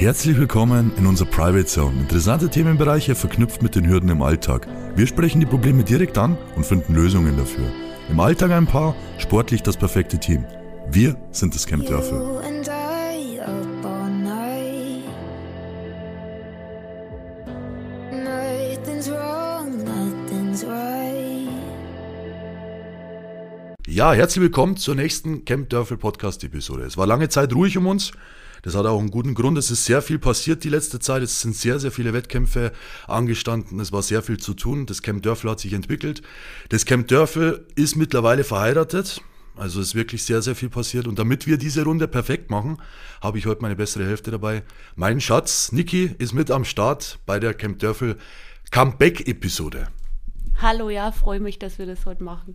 Herzlich willkommen in unserer Private Zone. Interessante Themenbereiche verknüpft mit den Hürden im Alltag. Wir sprechen die Probleme direkt an und finden Lösungen dafür. Im Alltag ein Paar, sportlich das perfekte Team. Wir sind das Camp Dörfel. Ja, herzlich willkommen zur nächsten Camp Dörfel Podcast Episode. Es war lange Zeit ruhig um uns. Das hat auch einen guten Grund. Es ist sehr viel passiert die letzte Zeit. Es sind sehr, sehr viele Wettkämpfe angestanden. Es war sehr viel zu tun. Das Camp Dörfel hat sich entwickelt. Das Camp Dörfel ist mittlerweile verheiratet. Also ist wirklich sehr, sehr viel passiert. Und damit wir diese Runde perfekt machen, habe ich heute meine bessere Hälfte dabei. Mein Schatz, Niki, ist mit am Start bei der Camp Dörfel Comeback-Episode. Hallo, ja, freue mich, dass wir das heute machen.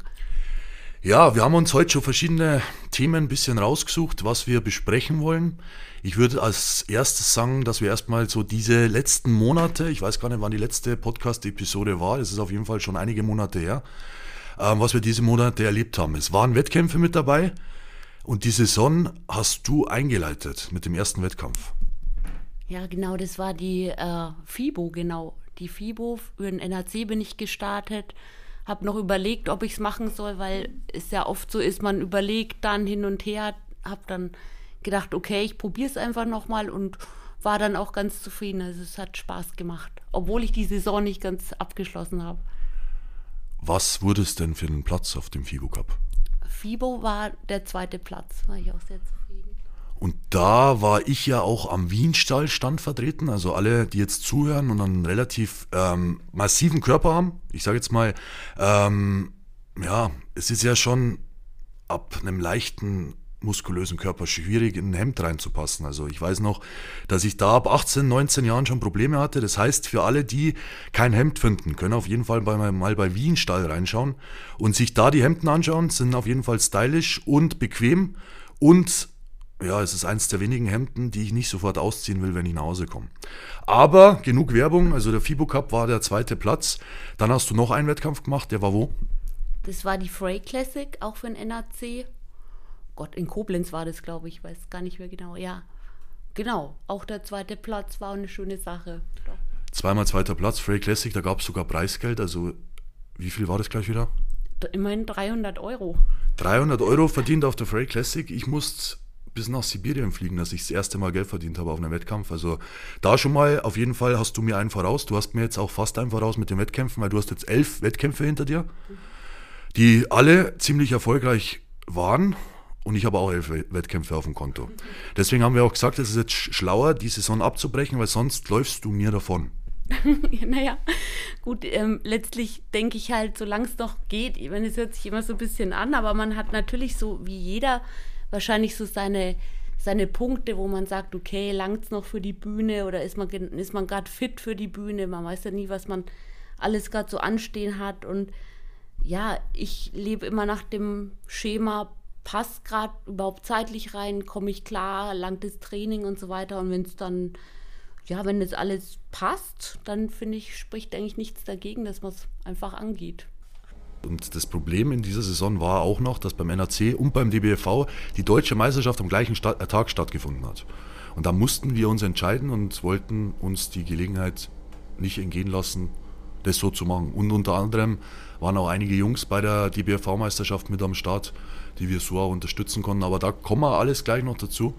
Ja, wir haben uns heute schon verschiedene Themen ein bisschen rausgesucht, was wir besprechen wollen. Ich würde als erstes sagen, dass wir erstmal so diese letzten Monate, ich weiß gar nicht, wann die letzte Podcast-Episode war, es ist auf jeden Fall schon einige Monate her, ähm, was wir diese Monate erlebt haben. Es waren Wettkämpfe mit dabei und die Saison hast du eingeleitet mit dem ersten Wettkampf. Ja, genau, das war die äh, FIBO, genau. Die FIBO, für den NHC bin ich gestartet, habe noch überlegt, ob ich es machen soll, weil es ja oft so ist, man überlegt dann hin und her, habe dann gedacht, okay, ich probiere es einfach nochmal und war dann auch ganz zufrieden. Also es hat Spaß gemacht, obwohl ich die Saison nicht ganz abgeschlossen habe. Was wurde es denn für einen Platz auf dem FIBO Cup? FIBO war der zweite Platz, war ich auch sehr zufrieden. Und da war ich ja auch am Wienstall-Stand vertreten. Also alle, die jetzt zuhören und einen relativ ähm, massiven Körper haben. Ich sage jetzt mal, ähm, ja, es ist ja schon ab einem leichten muskulösen Körper schwierig in ein Hemd reinzupassen. Also ich weiß noch, dass ich da ab 18, 19 Jahren schon Probleme hatte. Das heißt, für alle, die kein Hemd finden, können auf jeden Fall bei, mal bei Wienstall reinschauen und sich da die Hemden anschauen. Sind auf jeden Fall stylisch und bequem und ja, es ist eins der wenigen Hemden, die ich nicht sofort ausziehen will, wenn ich nach Hause komme. Aber genug Werbung, also der FIBO Cup war der zweite Platz. Dann hast du noch einen Wettkampf gemacht, der war wo? Das war die Frey Classic, auch für den NAC. Gott, in Koblenz war das, glaube ich, weiß gar nicht mehr genau. Ja, genau. Auch der zweite Platz war eine schöne Sache. Zweimal zweiter Platz, Frey Classic, da gab es sogar Preisgeld. Also wie viel war das gleich wieder? Immerhin 300 Euro. 300 Euro verdient auf der Frey Classic. Ich musste bis nach Sibirien fliegen, dass ich das erste Mal Geld verdient habe auf einem Wettkampf. Also da schon mal, auf jeden Fall hast du mir einen voraus. Du hast mir jetzt auch fast einen voraus mit den Wettkämpfen, weil du hast jetzt elf Wettkämpfe hinter dir, die alle ziemlich erfolgreich waren. Und ich habe auch elf Wettkämpfe auf dem Konto. Deswegen haben wir auch gesagt, es ist jetzt sch- schlauer, die Saison abzubrechen, weil sonst läufst du mir davon. naja, gut, ähm, letztlich denke ich halt, solange es noch geht, ich meine, es hört sich immer so ein bisschen an, aber man hat natürlich so wie jeder wahrscheinlich so seine, seine Punkte, wo man sagt, okay, langt's noch für die Bühne oder ist man, ist man gerade fit für die Bühne? Man weiß ja nie, was man alles gerade so anstehen hat und ja, ich lebe immer nach dem Schema, passt gerade überhaupt zeitlich rein, komme ich klar, langt das Training und so weiter. Und wenn es dann, ja, wenn das alles passt, dann finde ich, spricht eigentlich nichts dagegen, dass man es einfach angeht. Und das Problem in dieser Saison war auch noch, dass beim NRC und beim DBFV die deutsche Meisterschaft am gleichen äh, Tag stattgefunden hat. Und da mussten wir uns entscheiden und wollten uns die Gelegenheit nicht entgehen lassen, das so zu machen. Und unter anderem waren auch einige Jungs bei der DBFV-Meisterschaft mit am Start, die wir so auch unterstützen konnten. Aber da kommen wir alles gleich noch dazu.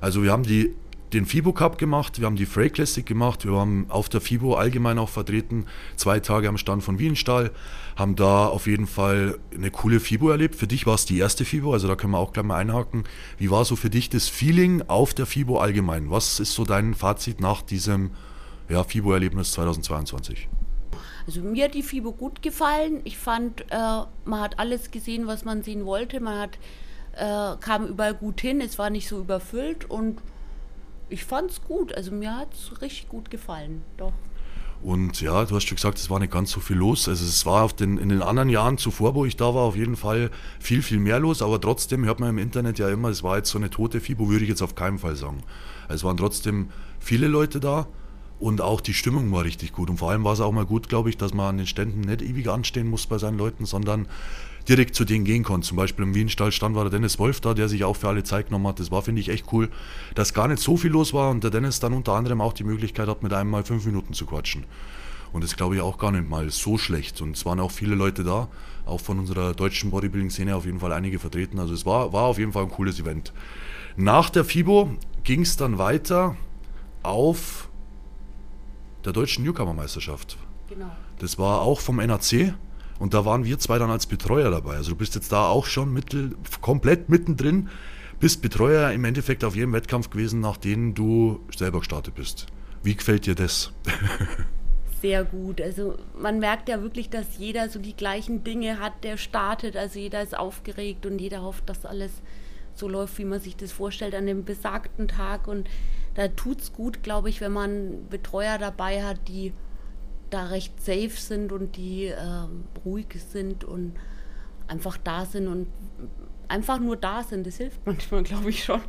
Also wir haben die, den FIBO Cup gemacht, wir haben die Frey Classic gemacht, wir haben auf der FIBO allgemein auch vertreten, zwei Tage am Stand von Wienstall, haben da auf jeden Fall eine coole FIBO erlebt. Für dich war es die erste FIBO, also da können wir auch gleich mal einhaken. Wie war so für dich das Feeling auf der FIBO allgemein? Was ist so dein Fazit nach diesem ja, FIBO-Erlebnis 2022? Also mir hat die FIBO gut gefallen. Ich fand, äh, man hat alles gesehen, was man sehen wollte. Man hat, äh, kam überall gut hin. Es war nicht so überfüllt und ich fand es gut. Also mir hat es richtig gut gefallen. Doch. Und ja, du hast schon gesagt, es war nicht ganz so viel los. Also es war den, in den anderen Jahren zuvor, wo ich da war, auf jeden Fall viel, viel mehr los. Aber trotzdem hört man im Internet ja immer, es war jetzt so eine tote FIBO, würde ich jetzt auf keinen Fall sagen. Es waren trotzdem viele Leute da und auch die Stimmung war richtig gut. Und vor allem war es auch mal gut, glaube ich, dass man an den Ständen nicht ewig anstehen muss bei seinen Leuten, sondern direkt zu denen gehen konnte. Zum Beispiel im Wienstall stand war der Dennis Wolf da, der sich auch für alle Zeit genommen hat. Das war, finde ich, echt cool, dass gar nicht so viel los war und der Dennis dann unter anderem auch die Möglichkeit hat, mit einem mal fünf Minuten zu quatschen. Und das glaube ich auch gar nicht mal so schlecht. Und es waren auch viele Leute da, auch von unserer deutschen Bodybuilding-Szene auf jeden Fall einige vertreten. Also es war, war auf jeden Fall ein cooles Event. Nach der FIBO ging es dann weiter auf der deutschen Newcomer-Meisterschaft. Genau. Das war auch vom NAC und da waren wir zwei dann als Betreuer dabei. Also du bist jetzt da auch schon mittel, komplett mittendrin, bist Betreuer im Endeffekt auf jedem Wettkampf gewesen, nach dem du selber gestartet bist. Wie gefällt dir das? sehr gut. Also man merkt ja wirklich, dass jeder so die gleichen Dinge hat, der startet. Also jeder ist aufgeregt und jeder hofft, dass alles so läuft, wie man sich das vorstellt an dem besagten Tag. Und da tut es gut, glaube ich, wenn man Betreuer dabei hat, die da recht safe sind und die ähm, ruhig sind und einfach da sind und einfach nur da sind. Das hilft manchmal, glaube ich schon.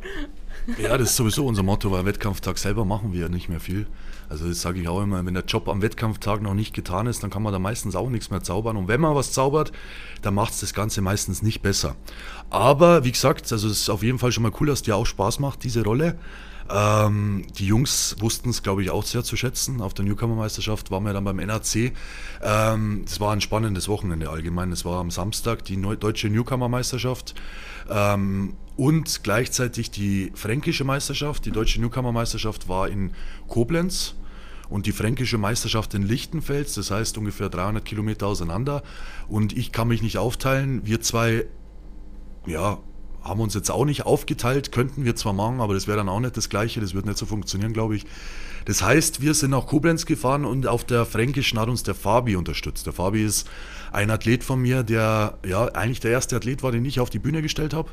Ja, das ist sowieso unser Motto, weil am Wettkampftag selber machen wir ja nicht mehr viel. Also das sage ich auch immer, wenn der Job am Wettkampftag noch nicht getan ist, dann kann man da meistens auch nichts mehr zaubern. Und wenn man was zaubert, dann macht es das Ganze meistens nicht besser. Aber wie gesagt, also es ist auf jeden Fall schon mal cool, dass dir auch Spaß macht, diese Rolle. Ähm, die Jungs wussten es, glaube ich, auch sehr zu schätzen. Auf der Newcomer-Meisterschaft waren wir dann beim NAC. Ähm, das war ein spannendes Wochenende allgemein. Es war am Samstag die Neu deutsche Newcomer-Meisterschaft ähm, und gleichzeitig die fränkische Meisterschaft. Die deutsche Newcomer-Meisterschaft war in Koblenz und die fränkische Meisterschaft in Lichtenfels, das heißt ungefähr 300 Kilometer auseinander. Und ich kann mich nicht aufteilen. Wir zwei, ja, haben uns jetzt auch nicht aufgeteilt, könnten wir zwar machen, aber das wäre dann auch nicht das Gleiche, das wird nicht so funktionieren, glaube ich. Das heißt, wir sind nach Koblenz gefahren und auf der Fränkischen hat uns der Fabi unterstützt. Der Fabi ist ein Athlet von mir, der ja eigentlich der erste Athlet war, den ich auf die Bühne gestellt habe.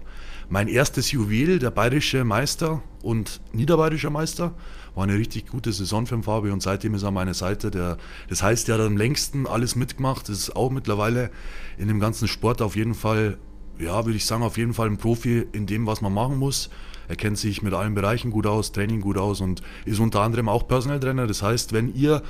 Mein erstes Juwel, der bayerische Meister und niederbayerischer Meister, war eine richtig gute Saison für den Fabi und seitdem ist er an meiner Seite. Der, das heißt, der hat am längsten alles mitgemacht, ist auch mittlerweile in dem ganzen Sport auf jeden Fall ja, würde ich sagen, auf jeden Fall ein Profi in dem, was man machen muss. Er kennt sich mit allen Bereichen gut aus, Training gut aus und ist unter anderem auch Personal Trainer. Das heißt, wenn ihr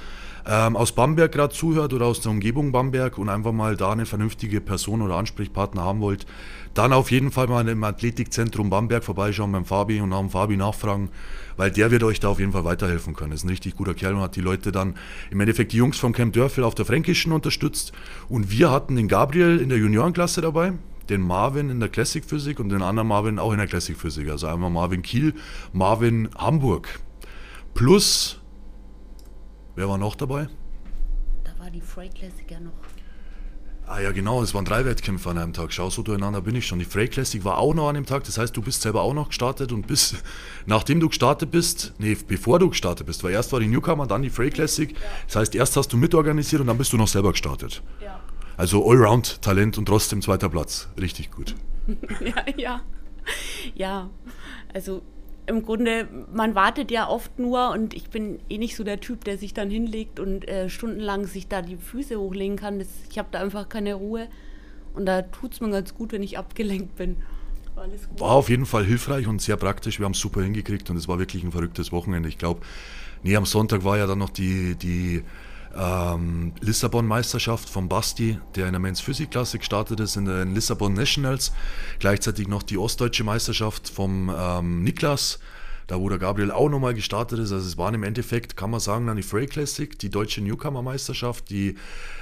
ähm, aus Bamberg gerade zuhört oder aus der Umgebung Bamberg und einfach mal da eine vernünftige Person oder Ansprechpartner haben wollt, dann auf jeden Fall mal im Athletikzentrum Bamberg vorbeischauen beim Fabi und nach dem Fabi nachfragen, weil der wird euch da auf jeden Fall weiterhelfen können. Das ist ein richtig guter Kerl und hat die Leute dann im Endeffekt die Jungs vom Camp Dörfel auf der Fränkischen unterstützt und wir hatten den Gabriel in der Juniorenklasse dabei den Marvin in der Classic Physik und den anderen Marvin auch in der Classic Physik. Also einmal Marvin Kiel, Marvin Hamburg. Plus, wer war noch dabei? Da war die Frey Classic ja noch. Ah ja, genau, es waren drei Wettkämpfe an einem Tag. Schau, so durcheinander bin ich schon. Die Frey Classic war auch noch an dem Tag. Das heißt, du bist selber auch noch gestartet und bist, nachdem du gestartet bist, nee, bevor du gestartet bist, weil erst war die Newcomer, dann die Frey Classic. Das heißt, erst hast du mitorganisiert und dann bist du noch selber gestartet. Ja. Also Allround-Talent und trotzdem zweiter Platz. Richtig gut. ja, ja. Ja, also im Grunde, man wartet ja oft nur und ich bin eh nicht so der Typ, der sich dann hinlegt und äh, stundenlang sich da die Füße hochlegen kann. Das, ich habe da einfach keine Ruhe und da tut es mir ganz gut, wenn ich abgelenkt bin. War, war auf jeden Fall hilfreich und sehr praktisch. Wir haben es super hingekriegt und es war wirklich ein verrücktes Wochenende. Ich glaube, nee, am Sonntag war ja dann noch die, die ähm, Lissabon-Meisterschaft von Basti, der in der Men's Physik-Klasse gestartet ist, in den Lissabon Nationals. Gleichzeitig noch die Ostdeutsche Meisterschaft vom ähm, Niklas, da wo der Gabriel auch nochmal gestartet ist. Also es waren im Endeffekt, kann man sagen, dann die Frey Classic, die deutsche Newcomer-Meisterschaft, die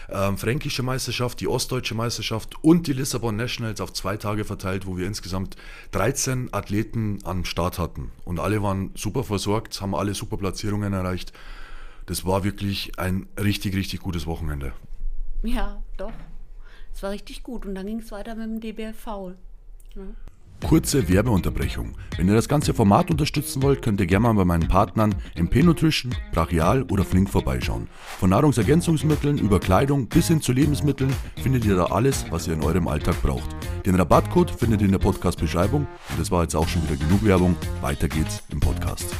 ähm, fränkische Meisterschaft, die ostdeutsche Meisterschaft und die Lissabon Nationals auf zwei Tage verteilt, wo wir insgesamt 13 Athleten am Start hatten. Und alle waren super versorgt, haben alle super Platzierungen erreicht das war wirklich ein richtig, richtig gutes Wochenende. Ja, doch. Es war richtig gut und dann ging es weiter mit dem DBFV. Ja. Kurze Werbeunterbrechung. Wenn ihr das ganze Format unterstützen wollt, könnt ihr gerne mal bei meinen Partnern MP Nutrition, Brachial oder Flink vorbeischauen. Von Nahrungsergänzungsmitteln über Kleidung bis hin zu Lebensmitteln findet ihr da alles, was ihr in eurem Alltag braucht. Den Rabattcode findet ihr in der Podcast-Beschreibung und das war jetzt auch schon wieder genug Werbung. Weiter geht's im Podcast.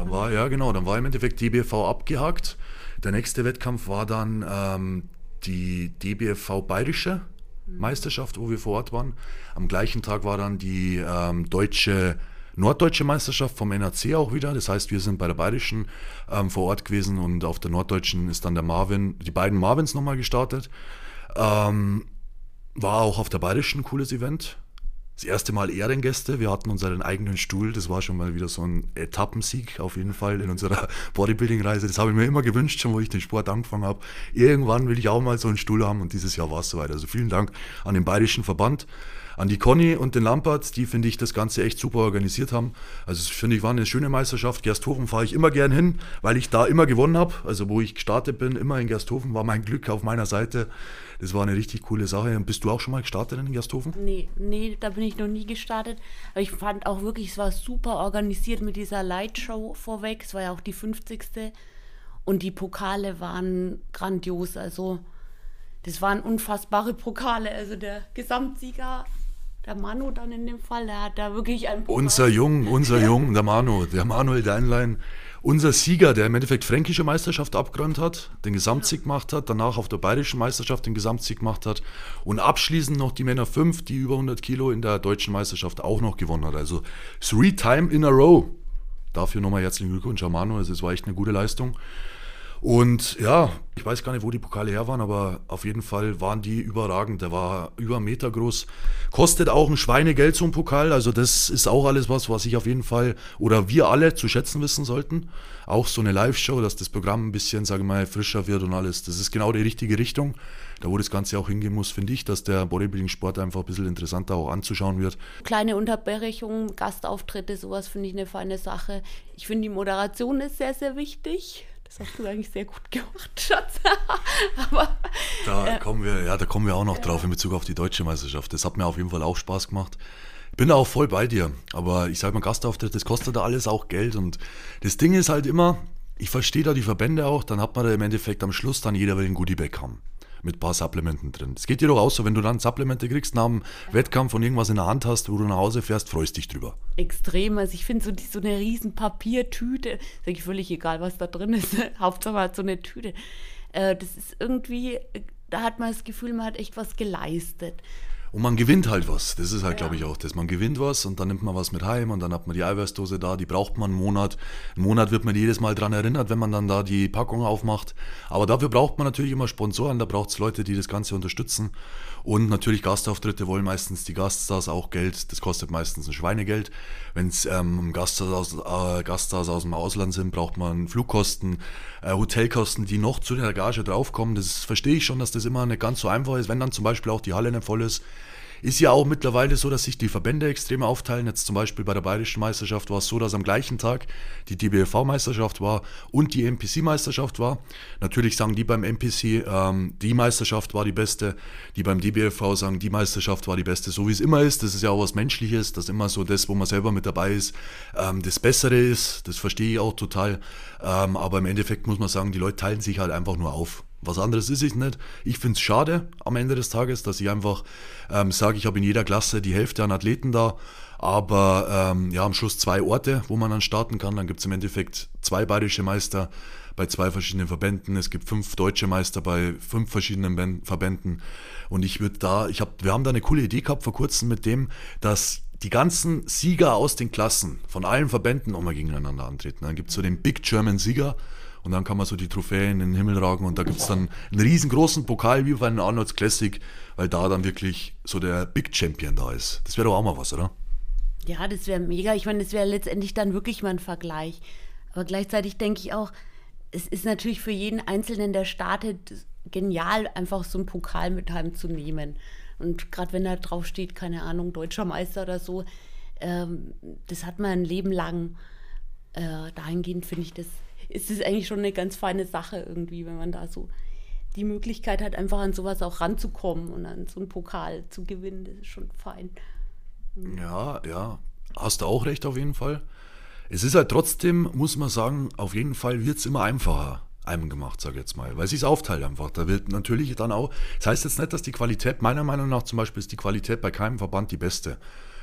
Dann war, ja genau, dann war im Endeffekt DBFV abgehakt. Der nächste Wettkampf war dann ähm, die DBFV Bayerische Meisterschaft, wo wir vor Ort waren. Am gleichen Tag war dann die ähm, deutsche norddeutsche Meisterschaft vom NAC auch wieder. Das heißt, wir sind bei der bayerischen ähm, vor Ort gewesen und auf der norddeutschen ist dann der Marvin, die beiden Marvins nochmal gestartet. Ähm, war auch auf der Bayerischen ein cooles Event. Das erste Mal Ehrengäste. Wir hatten unseren eigenen Stuhl. Das war schon mal wieder so ein Etappensieg auf jeden Fall in unserer Bodybuilding-Reise. Das habe ich mir immer gewünscht, schon wo ich den Sport angefangen habe. Irgendwann will ich auch mal so einen Stuhl haben und dieses Jahr war es soweit. Also vielen Dank an den Bayerischen Verband an die Conny und den Lampert, die finde ich das Ganze echt super organisiert haben. Also finde ich war eine schöne Meisterschaft. Gersthofen fahre ich immer gern hin, weil ich da immer gewonnen habe. Also wo ich gestartet bin, immer in Gersthofen war mein Glück auf meiner Seite. Das war eine richtig coole Sache. Und bist du auch schon mal gestartet in Gersthofen? Nee, nee, da bin ich noch nie gestartet. Aber ich fand auch wirklich, es war super organisiert mit dieser Lightshow vorweg. Es war ja auch die 50. Und die Pokale waren grandios. Also das waren unfassbare Pokale. Also der Gesamtsieger der Manu dann in dem Fall, der hat da wirklich ein. Unser Jung, unser Jung, der Manu, der Manuel Deinlein, unser Sieger, der im Endeffekt fränkische Meisterschaft abgeräumt hat, den Gesamtsieg gemacht hat, danach auf der bayerischen Meisterschaft den Gesamtsieg gemacht hat und abschließend noch die Männer 5, die über 100 Kilo in der deutschen Meisterschaft auch noch gewonnen hat. Also three time in a row. Dafür nochmal herzlichen Glückwunsch an Manu, also es war echt eine gute Leistung. Und ja, ich weiß gar nicht, wo die Pokale her waren, aber auf jeden Fall waren die überragend. Der war über einen Meter groß. Kostet auch ein Schweinegeld so ein Pokal. Also das ist auch alles was, was ich auf jeden Fall oder wir alle zu schätzen wissen sollten. Auch so eine Live-Show, dass das Programm ein bisschen, sage ich mal, frischer wird und alles. Das ist genau die richtige Richtung. Da wo das Ganze auch hingehen muss, finde ich, dass der Bodybuilding-Sport einfach ein bisschen interessanter auch anzuschauen wird. Kleine Unterbrechungen, Gastauftritte, sowas finde ich eine feine Sache. Ich finde, die Moderation ist sehr, sehr wichtig. Das hast du eigentlich sehr gut gemacht, Schatz. Aber, da, äh, kommen wir, ja, da kommen wir auch noch drauf in Bezug auf die deutsche Meisterschaft. Das hat mir auf jeden Fall auch Spaß gemacht. Ich bin da auch voll bei dir. Aber ich sage mal, Gastauftritt, das kostet da alles auch Geld. Und das Ding ist halt immer, ich verstehe da die Verbände auch, dann hat man da im Endeffekt am Schluss dann jeder will ein Goodiebag haben mit ein paar Supplementen drin. Es geht dir doch auch so, wenn du dann Supplemente kriegst nach ja. Wettkampf und irgendwas in der Hand hast, wo du nach Hause fährst, freust dich drüber. Extrem. Also ich finde so, so eine riesen Papiertüte, ist eigentlich völlig egal, was da drin ist. Hauptsache hat so eine Tüte. Äh, das ist irgendwie, da hat man das Gefühl, man hat echt was geleistet. Und man gewinnt halt was. Das ist halt, ja. glaube ich, auch das. Man gewinnt was und dann nimmt man was mit heim und dann hat man die Eiweißdose da, die braucht man einen Monat. Einen Monat wird man jedes Mal daran erinnert, wenn man dann da die Packung aufmacht. Aber dafür braucht man natürlich immer Sponsoren, da braucht es Leute, die das Ganze unterstützen. Und natürlich Gastauftritte wollen meistens die Gaststars auch Geld. Das kostet meistens ein Schweinegeld. Wenn es ähm, Gaststars, aus, äh, Gaststars aus dem Ausland sind, braucht man Flugkosten, äh, Hotelkosten, die noch zu der Gage draufkommen. Das verstehe ich schon, dass das immer nicht ganz so einfach ist. Wenn dann zum Beispiel auch die Halle nicht voll ist, ist ja auch mittlerweile so, dass sich die Verbände extrem aufteilen. Jetzt zum Beispiel bei der Bayerischen Meisterschaft war es so, dass am gleichen Tag die DBFV-Meisterschaft war und die MPC-Meisterschaft war. Natürlich sagen die beim MPC, ähm, die Meisterschaft war die beste. Die beim DBFV sagen, die Meisterschaft war die beste. So wie es immer ist. Das ist ja auch was Menschliches, dass immer so das, wo man selber mit dabei ist, ähm, das Bessere ist. Das verstehe ich auch total. Ähm, aber im Endeffekt muss man sagen, die Leute teilen sich halt einfach nur auf. Was anderes ist es nicht. Ich finde es schade am Ende des Tages, dass ich einfach ähm, sage, ich habe in jeder Klasse die Hälfte an Athleten da, aber ähm, ja, am Schluss zwei Orte, wo man dann starten kann. Dann gibt es im Endeffekt zwei bayerische Meister bei zwei verschiedenen Verbänden. Es gibt fünf deutsche Meister bei fünf verschiedenen Verbänden. Und ich würde da, ich habe, wir haben da eine coole Idee gehabt vor kurzem mit dem, dass die ganzen Sieger aus den Klassen von allen Verbänden nochmal gegeneinander antreten. Dann gibt es so den Big German Sieger und dann kann man so die Trophäen in den Himmel ragen und da gibt es dann einen riesengroßen Pokal wie bei einem Arnolds Classic, weil da dann wirklich so der Big Champion da ist. Das wäre doch auch mal was, oder? Ja, das wäre mega. Ich meine, das wäre letztendlich dann wirklich mal ein Vergleich. Aber gleichzeitig denke ich auch, es ist natürlich für jeden Einzelnen, der startet, genial, einfach so einen Pokal mit heimzunehmen. Und gerade wenn da drauf steht, keine Ahnung, deutscher Meister oder so, ähm, das hat man ein Leben lang. Äh, dahingehend finde ich das ist es eigentlich schon eine ganz feine Sache irgendwie, wenn man da so die Möglichkeit hat, einfach an sowas auch ranzukommen und an so einen Pokal zu gewinnen. Das ist schon fein. Ja, ja, hast du auch recht auf jeden Fall. Es ist halt trotzdem, muss man sagen, auf jeden Fall wird es immer einfacher einem gemacht, sage ich jetzt mal, weil sich aufteilt einfach. Da wird natürlich dann auch, das heißt jetzt nicht, dass die Qualität, meiner Meinung nach zum Beispiel ist die Qualität bei keinem Verband die beste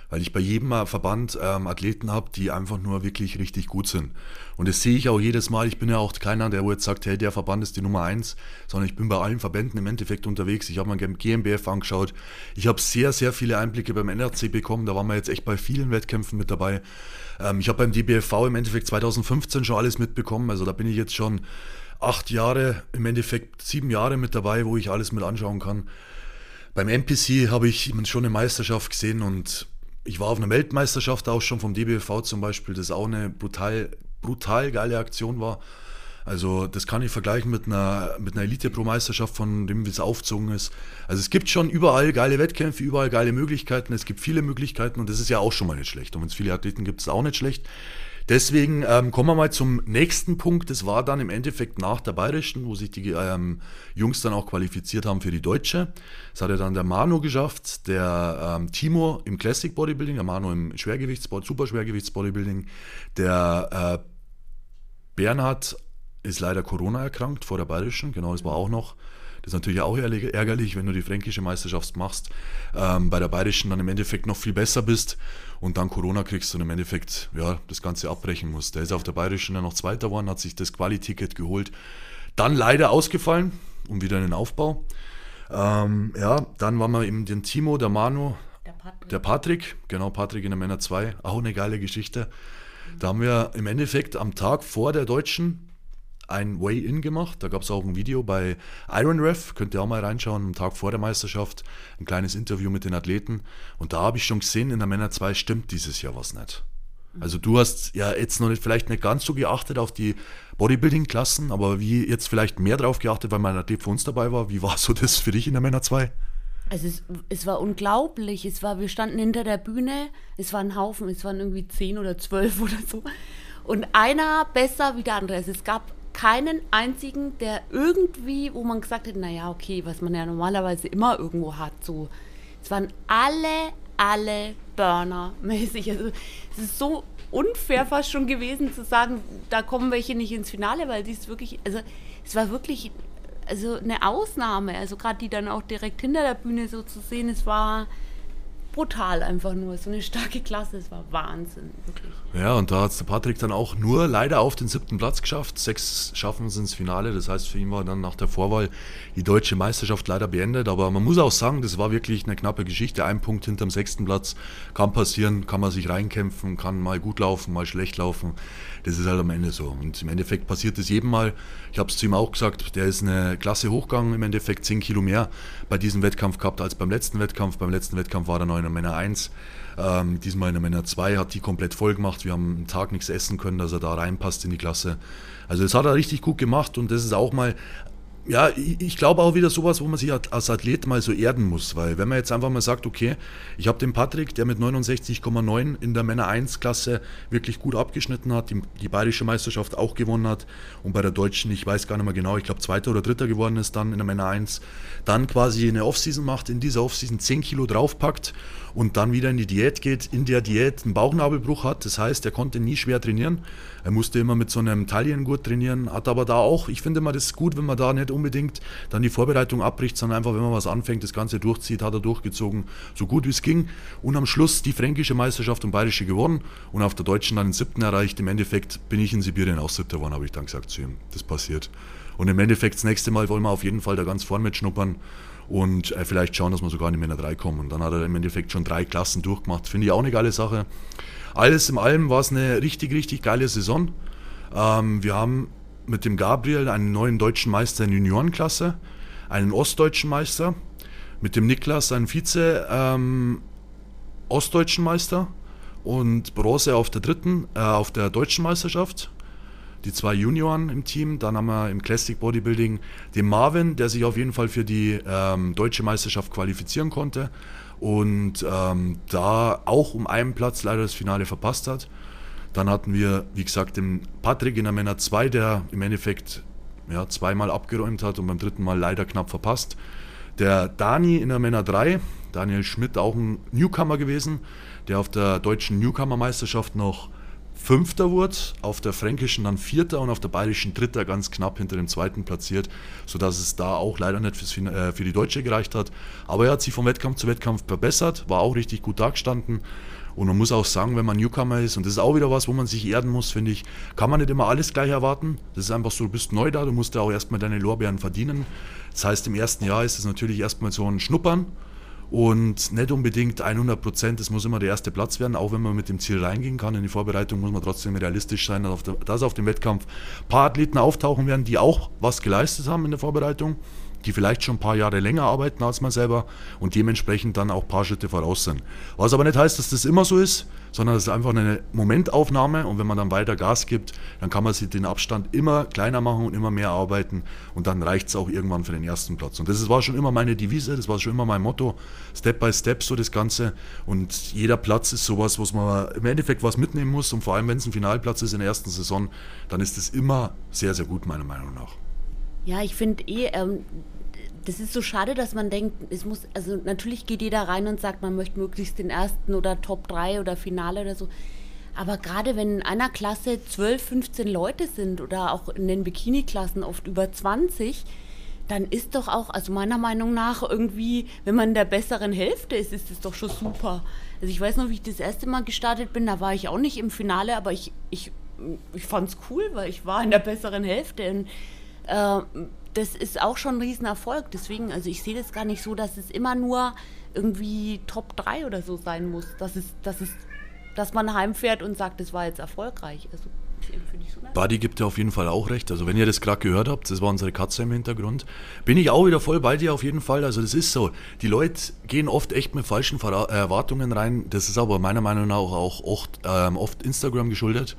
weil ich bei jedem Verband ähm, Athleten habe, die einfach nur wirklich richtig gut sind. Und das sehe ich auch jedes Mal. Ich bin ja auch keiner, der jetzt sagt, hey, der Verband ist die Nummer eins, sondern ich bin bei allen Verbänden im Endeffekt unterwegs. Ich habe mal GmbF angeschaut. Ich habe sehr, sehr viele Einblicke beim NRC bekommen. Da waren wir jetzt echt bei vielen Wettkämpfen mit dabei. Ähm, ich habe beim DBFV im Endeffekt 2015 schon alles mitbekommen. Also da bin ich jetzt schon acht Jahre, im Endeffekt sieben Jahre mit dabei, wo ich alles mit anschauen kann. Beim NPC habe ich schon eine Meisterschaft gesehen und ich war auf einer Weltmeisterschaft auch schon vom DBV zum Beispiel, das auch eine brutal, brutal geile Aktion war. Also das kann ich vergleichen mit einer, mit einer Elite-Pro-Meisterschaft, von dem wie es aufgezogen ist. Also es gibt schon überall geile Wettkämpfe, überall geile Möglichkeiten. Es gibt viele Möglichkeiten und das ist ja auch schon mal nicht schlecht. Und wenn es viele Athleten gibt, ist es auch nicht schlecht. Deswegen ähm, kommen wir mal zum nächsten Punkt. Das war dann im Endeffekt nach der Bayerischen, wo sich die ähm, Jungs dann auch qualifiziert haben für die Deutsche. Das hat ja dann der Manu geschafft, der ähm, Timo im Classic Bodybuilding, der Manu im Schwergewichtssport, Superschwergewichtsbodybuilding, der äh, Bernhard ist leider Corona erkrankt vor der Bayerischen, genau, das war auch noch. Das ist natürlich auch ärgerlich, wenn du die fränkische Meisterschaft machst, ähm, bei der Bayerischen dann im Endeffekt noch viel besser bist und dann Corona kriegst und im Endeffekt ja, das Ganze abbrechen musst. Der ist auf der Bayerischen dann noch Zweiter geworden, hat sich das Quali-Ticket geholt. Dann leider ausgefallen und wieder in den Aufbau. Ähm, ja, dann waren wir eben den Timo, der Manu, der Patrick. der Patrick, genau, Patrick in der Männer 2, auch eine geile Geschichte. Da haben wir im Endeffekt am Tag vor der Deutschen ein Way-In gemacht. Da gab es auch ein Video bei Iron Ref, könnt ihr auch mal reinschauen, am Tag vor der Meisterschaft, ein kleines Interview mit den Athleten. Und da habe ich schon gesehen, in der Männer 2 stimmt dieses Jahr was nicht. Also du hast ja jetzt noch nicht, vielleicht nicht ganz so geachtet auf die Bodybuilding-Klassen, aber wie jetzt vielleicht mehr drauf geachtet, weil mein Athlet für uns dabei war. Wie war so das für dich in der Männer 2? Also es, es, war unglaublich. Es war, wir standen hinter der Bühne, es war ein Haufen, es waren irgendwie zehn oder zwölf oder so. Und einer besser wie der andere. Also es gab keinen einzigen, der irgendwie, wo man gesagt hätte, naja, okay, was man ja normalerweise immer irgendwo hat, so. Es waren alle, alle Burner-mäßig. Also es ist so unfair fast schon gewesen zu sagen, da kommen welche nicht ins Finale, weil die ist wirklich, also es war wirklich also eine Ausnahme. Also gerade die dann auch direkt hinter der Bühne so zu sehen, es war brutal einfach nur. So eine starke Klasse, es war Wahnsinn, wirklich. Ja, und da hat es der Patrick dann auch nur leider auf den siebten Platz geschafft. Sechs schaffen es ins Finale. Das heißt, für ihn war dann nach der Vorwahl die deutsche Meisterschaft leider beendet. Aber man muss auch sagen, das war wirklich eine knappe Geschichte. Ein Punkt hinterm sechsten Platz kann passieren, kann man sich reinkämpfen, kann mal gut laufen, mal schlecht laufen. Das ist halt am Ende so. Und im Endeffekt passiert es jedem Mal. Ich habe es zu ihm auch gesagt, der ist eine Klasse hochgegangen, im Endeffekt 10 Kilo mehr bei diesem Wettkampf gehabt als beim letzten Wettkampf. Beim letzten Wettkampf war er noch in der Männer 1. Ähm, diesmal in der Männer 2 hat die komplett voll gemacht. Wir haben einen Tag nichts essen können, dass er da reinpasst in die Klasse. Also das hat er richtig gut gemacht und das ist auch mal ja, ich glaube auch wieder sowas, wo man sich als Athlet mal so erden muss, weil wenn man jetzt einfach mal sagt, okay, ich habe den Patrick, der mit 69,9 in der Männer 1 Klasse wirklich gut abgeschnitten hat, die, die bayerische Meisterschaft auch gewonnen hat und bei der deutschen, ich weiß gar nicht mehr genau, ich glaube zweiter oder dritter geworden ist dann in der Männer 1, dann quasi eine Offseason macht, in dieser Offseason 10 Kilo draufpackt und dann wieder in die Diät geht, in der Diät einen Bauchnabelbruch hat, das heißt, er konnte nie schwer trainieren, er musste immer mit so einem Taillengurt trainieren, hat aber da auch, ich finde mal das gut, wenn man da nicht unbedingt dann die Vorbereitung abbricht, sondern einfach, wenn man was anfängt, das Ganze durchzieht, hat er durchgezogen, so gut wie es ging. Und am Schluss die fränkische Meisterschaft und bayerische gewonnen und auf der deutschen dann den siebten erreicht. Im Endeffekt bin ich in Sibirien auch siebter geworden, habe ich dann gesagt zu ihm. Das passiert. Und im Endeffekt das nächste Mal wollen wir auf jeden Fall da ganz vorn mitschnuppern und äh, vielleicht schauen, dass wir sogar in die Männer 3 kommen. Und dann hat er im Endeffekt schon drei Klassen durchgemacht. Finde ich auch eine geile Sache. Alles in allem war es eine richtig, richtig geile Saison. Ähm, wir haben mit dem Gabriel einen neuen deutschen Meister in Juniorenklasse, einen ostdeutschen Meister, mit dem Niklas einen Vize ähm, ostdeutschen Meister und Bronze auf der dritten, äh, auf der deutschen Meisterschaft. Die zwei Junioren im Team. Dann haben wir im Classic Bodybuilding den Marvin, der sich auf jeden Fall für die ähm, deutsche Meisterschaft qualifizieren konnte und ähm, da auch um einen Platz leider das Finale verpasst hat. Dann hatten wir, wie gesagt, den Patrick in der Männer 2, der im Endeffekt ja, zweimal abgeräumt hat und beim dritten Mal leider knapp verpasst. Der Dani in der Männer 3, Daniel Schmidt, auch ein Newcomer gewesen, der auf der deutschen Newcomer-Meisterschaft noch Fünfter wurde, auf der fränkischen dann Vierter und auf der bayerischen Dritter ganz knapp hinter dem Zweiten platziert, sodass es da auch leider nicht fürs, äh, für die Deutsche gereicht hat. Aber er hat sich vom Wettkampf zu Wettkampf verbessert, war auch richtig gut dagestanden. Und man muss auch sagen, wenn man Newcomer ist, und das ist auch wieder was, wo man sich erden muss, finde ich, kann man nicht immer alles gleich erwarten. Das ist einfach so, du bist neu da, du musst ja auch erstmal deine Lorbeeren verdienen. Das heißt, im ersten Jahr ist es natürlich erstmal so ein Schnuppern und nicht unbedingt 100 Prozent, es muss immer der erste Platz werden, auch wenn man mit dem Ziel reingehen kann. In die Vorbereitung muss man trotzdem realistisch sein, dass auf dem Wettkampf ein paar Athleten auftauchen werden, die auch was geleistet haben in der Vorbereitung. Die vielleicht schon ein paar Jahre länger arbeiten als man selber und dementsprechend dann auch ein paar Schritte voraus sind. Was aber nicht heißt, dass das immer so ist, sondern es ist einfach eine Momentaufnahme und wenn man dann weiter Gas gibt, dann kann man sich den Abstand immer kleiner machen und immer mehr arbeiten und dann reicht es auch irgendwann für den ersten Platz. Und das war schon immer meine Devise, das war schon immer mein Motto, Step by Step so das Ganze und jeder Platz ist sowas, was man im Endeffekt was mitnehmen muss und vor allem, wenn es ein Finalplatz ist in der ersten Saison, dann ist es immer sehr, sehr gut meiner Meinung nach. Ja, ich finde eh, ähm, das ist so schade, dass man denkt, es muss, also natürlich geht jeder rein und sagt, man möchte möglichst den ersten oder Top 3 oder Finale oder so. Aber gerade wenn in einer Klasse 12, 15 Leute sind oder auch in den Bikini-Klassen oft über 20, dann ist doch auch, also meiner Meinung nach, irgendwie, wenn man in der besseren Hälfte ist, ist es doch schon super. Also ich weiß noch, wie ich das erste Mal gestartet bin, da war ich auch nicht im Finale, aber ich, ich, ich fand es cool, weil ich war in der besseren Hälfte. Und äh, das ist auch schon ein Riesenerfolg. Deswegen, also ich sehe das gar nicht so, dass es immer nur irgendwie Top 3 oder so sein muss. Dass, es, dass, es, dass man heimfährt und sagt, das war jetzt erfolgreich. Also so Buddy gibt ja auf jeden Fall auch recht. Also wenn ihr das gerade gehört habt, das war unsere Katze im Hintergrund, bin ich auch wieder voll bei dir auf jeden Fall. Also das ist so. Die Leute gehen oft echt mit falschen Erwartungen rein. Das ist aber meiner Meinung nach auch ähm, oft Instagram geschuldet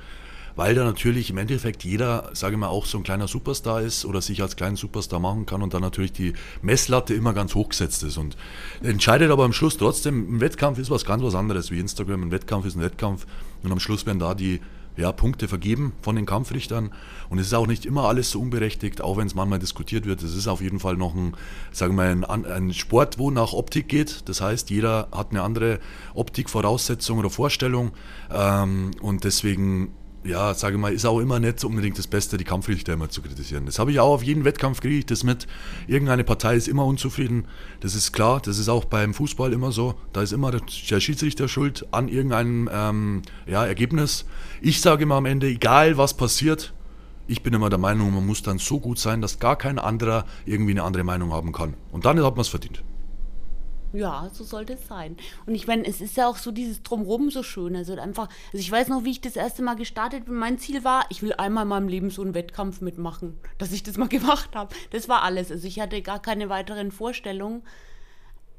weil da natürlich im Endeffekt jeder, sage ich mal, auch so ein kleiner Superstar ist oder sich als kleinen Superstar machen kann und dann natürlich die Messlatte immer ganz hoch gesetzt ist. Und entscheidet aber am Schluss trotzdem, ein Wettkampf ist was ganz was anderes wie Instagram. Ein Wettkampf ist ein Wettkampf und am Schluss werden da die ja, Punkte vergeben von den Kampfrichtern. Und es ist auch nicht immer alles so unberechtigt, auch wenn es manchmal diskutiert wird. Es ist auf jeden Fall noch ein, sagen wir, ein, ein Sport, wo nach Optik geht. Das heißt, jeder hat eine andere Optikvoraussetzung oder Vorstellung. Ähm, und deswegen ja, sage mal, ist auch immer nicht unbedingt das Beste, die Kampfrichter immer zu kritisieren. Das habe ich auch auf jeden Wettkampf kriege ich das mit. Irgendeine Partei ist immer unzufrieden. Das ist klar. Das ist auch beim Fußball immer so. Da ist immer der Schiedsrichter schuld an irgendeinem ähm, ja, Ergebnis. Ich sage immer am Ende, egal was passiert, ich bin immer der Meinung, man muss dann so gut sein, dass gar kein anderer irgendwie eine andere Meinung haben kann. Und dann hat man es verdient. Ja, so sollte es sein. Und ich meine, es ist ja auch so dieses Drumrum so schön. Also einfach, also ich weiß noch, wie ich das erste Mal gestartet bin. Mein Ziel war, ich will einmal in meinem Leben so einen Wettkampf mitmachen, dass ich das mal gemacht habe. Das war alles. Also ich hatte gar keine weiteren Vorstellungen.